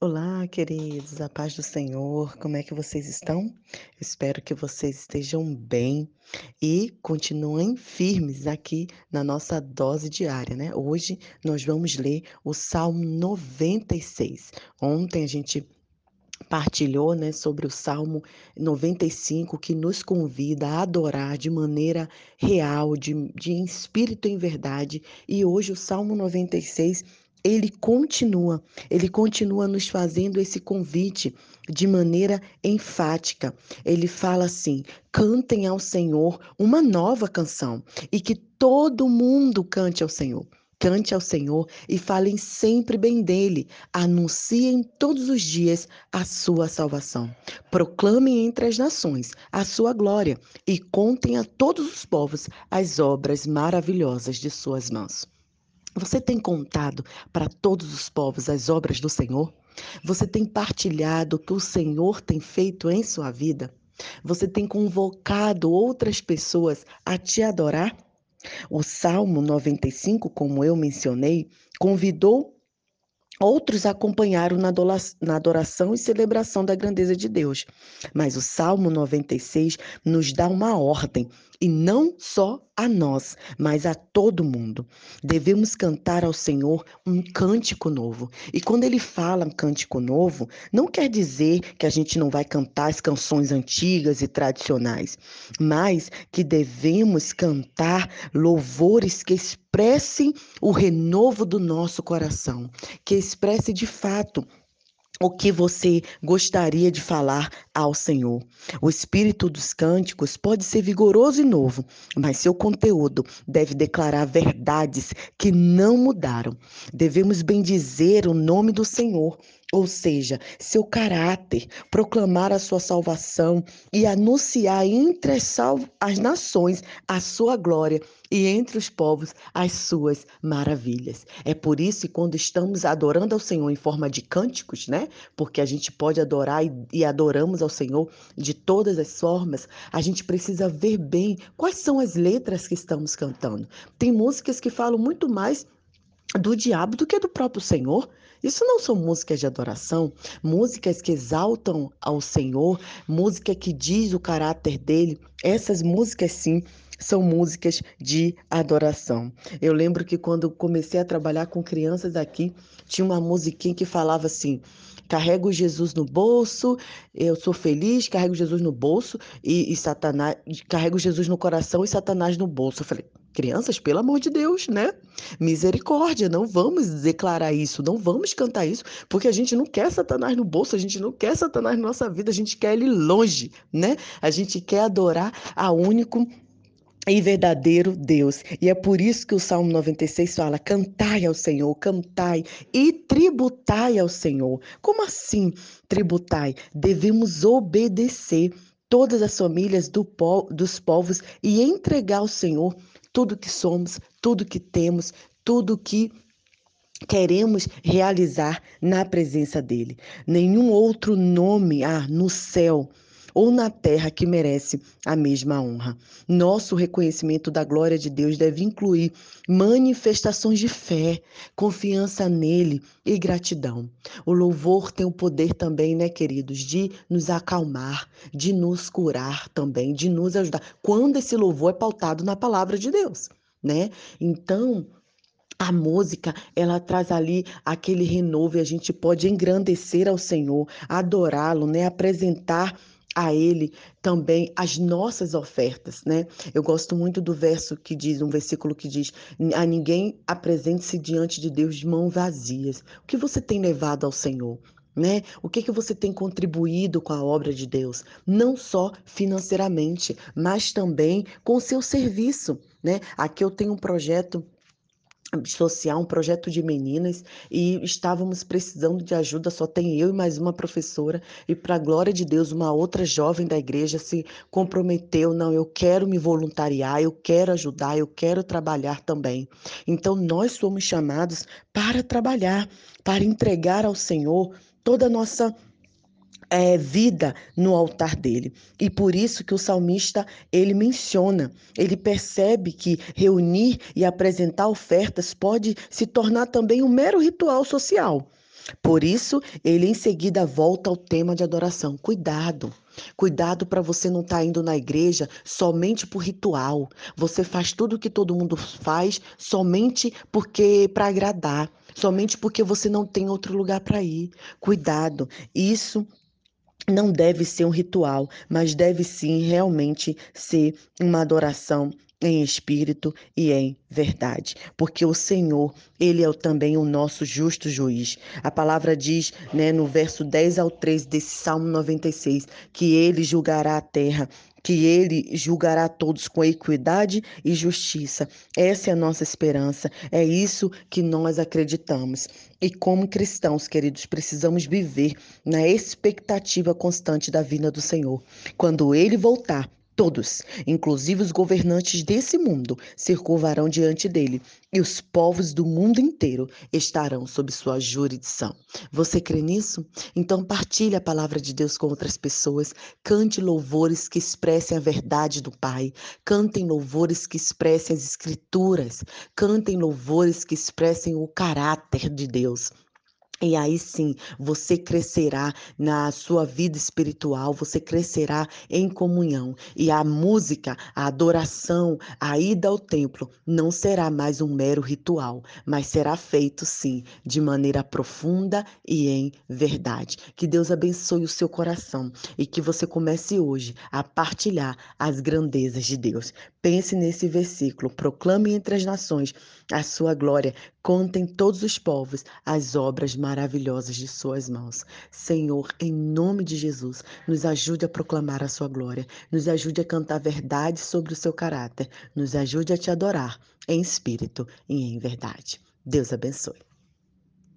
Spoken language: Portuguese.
Olá, queridos, a paz do Senhor, como é que vocês estão? Espero que vocês estejam bem e continuem firmes aqui na nossa dose diária, né? Hoje nós vamos ler o Salmo 96. Ontem a gente partilhou, né, sobre o Salmo 95 que nos convida a adorar de maneira real, de, de espírito em verdade, e hoje o Salmo 96 ele continua, ele continua nos fazendo esse convite de maneira enfática. Ele fala assim: cantem ao Senhor uma nova canção e que todo mundo cante ao Senhor. Cante ao Senhor e falem sempre bem dele. Anunciem todos os dias a sua salvação. Proclamem entre as nações a sua glória e contem a todos os povos as obras maravilhosas de suas mãos. Você tem contado para todos os povos as obras do Senhor? Você tem partilhado o que o Senhor tem feito em sua vida? Você tem convocado outras pessoas a te adorar? O Salmo 95, como eu mencionei, convidou Outros acompanharam na adoração e celebração da grandeza de Deus. Mas o Salmo 96 nos dá uma ordem, e não só a nós, mas a todo mundo. Devemos cantar ao Senhor um cântico novo. E quando ele fala um cântico novo, não quer dizer que a gente não vai cantar as canções antigas e tradicionais, mas que devemos cantar louvores que expressem o renovo do nosso coração, que expresse de fato o que você gostaria de falar ao Senhor. O espírito dos cânticos pode ser vigoroso e novo, mas seu conteúdo deve declarar verdades que não mudaram. Devemos bendizer o nome do Senhor ou seja, seu caráter, proclamar a sua salvação e anunciar entre as, nações a sua glória e entre os povos as suas maravilhas. É por isso que quando estamos adorando ao Senhor em forma de cânticos, né? Porque a gente pode adorar e, e adoramos ao Senhor de todas as formas, a gente precisa ver bem quais são as letras que estamos cantando. Tem músicas que falam muito mais do diabo do que do próprio Senhor. Isso não são músicas de adoração, músicas que exaltam ao Senhor, música que diz o caráter dele. Essas músicas, sim, são músicas de adoração. Eu lembro que quando comecei a trabalhar com crianças aqui, tinha uma musiquinha que falava assim: carrego Jesus no bolso, eu sou feliz, carrego Jesus no bolso e, e Satanás, carrego Jesus no coração e Satanás no bolso. Eu falei, Crianças, pelo amor de Deus, né? Misericórdia, não vamos declarar isso, não vamos cantar isso, porque a gente não quer Satanás no bolso, a gente não quer Satanás na nossa vida, a gente quer ele longe, né? A gente quer adorar a único e verdadeiro Deus. E é por isso que o Salmo 96 fala: cantai ao Senhor, cantai e tributai ao Senhor. Como assim tributai? Devemos obedecer todas as famílias do po dos povos e entregar ao Senhor tudo que somos, tudo que temos, tudo que queremos realizar na presença dele. Nenhum outro nome há no céu ou na terra que merece a mesma honra. Nosso reconhecimento da glória de Deus deve incluir manifestações de fé, confiança nele e gratidão. O louvor tem o poder também, né, queridos, de nos acalmar, de nos curar também, de nos ajudar. Quando esse louvor é pautado na palavra de Deus, né? Então, a música, ela traz ali aquele renovo e a gente pode engrandecer ao Senhor, adorá-lo, né? Apresentar a ele também as nossas ofertas, né? Eu gosto muito do verso que diz, um versículo que diz: "A ninguém apresente-se diante de Deus de mãos vazias". O que você tem levado ao Senhor? Né? O que que você tem contribuído com a obra de Deus? Não só financeiramente, mas também com o seu serviço, né? Aqui eu tenho um projeto social, um projeto de meninas e estávamos precisando de ajuda, só tem eu e mais uma professora e para a glória de Deus, uma outra jovem da igreja se comprometeu, não, eu quero me voluntariar, eu quero ajudar, eu quero trabalhar também. Então nós somos chamados para trabalhar, para entregar ao Senhor toda a nossa é, vida no altar dele. E por isso que o salmista ele menciona, ele percebe que reunir e apresentar ofertas pode se tornar também um mero ritual social. Por isso, ele em seguida volta ao tema de adoração. Cuidado. Cuidado para você não estar tá indo na igreja somente por ritual. Você faz tudo o que todo mundo faz somente porque para agradar, somente porque você não tem outro lugar para ir. Cuidado. Isso não deve ser um ritual, mas deve sim realmente ser uma adoração em espírito e em verdade, porque o Senhor, ele é também o nosso justo juiz. A palavra diz, né, no verso 10 ao 13 desse Salmo 96, que ele julgará a terra que ele julgará todos com equidade e justiça. Essa é a nossa esperança, é isso que nós acreditamos. E como cristãos, queridos, precisamos viver na expectativa constante da vinda do Senhor. Quando ele voltar, Todos, inclusive os governantes desse mundo, se curvarão diante dele, e os povos do mundo inteiro estarão sob sua jurisdição. Você crê nisso? Então partilhe a palavra de Deus com outras pessoas, cante louvores que expressem a verdade do Pai, cantem louvores que expressem as escrituras, cantem louvores que expressem o caráter de Deus. E aí sim, você crescerá na sua vida espiritual, você crescerá em comunhão. E a música, a adoração, a ida ao templo não será mais um mero ritual, mas será feito sim, de maneira profunda e em verdade. Que Deus abençoe o seu coração e que você comece hoje a partilhar as grandezas de Deus. Pense nesse versículo, proclame entre as nações a sua glória, contem todos os povos as obras maravilhosas de suas mãos. Senhor, em nome de Jesus, nos ajude a proclamar a sua glória, nos ajude a cantar verdade sobre o seu caráter, nos ajude a te adorar em espírito e em verdade. Deus abençoe.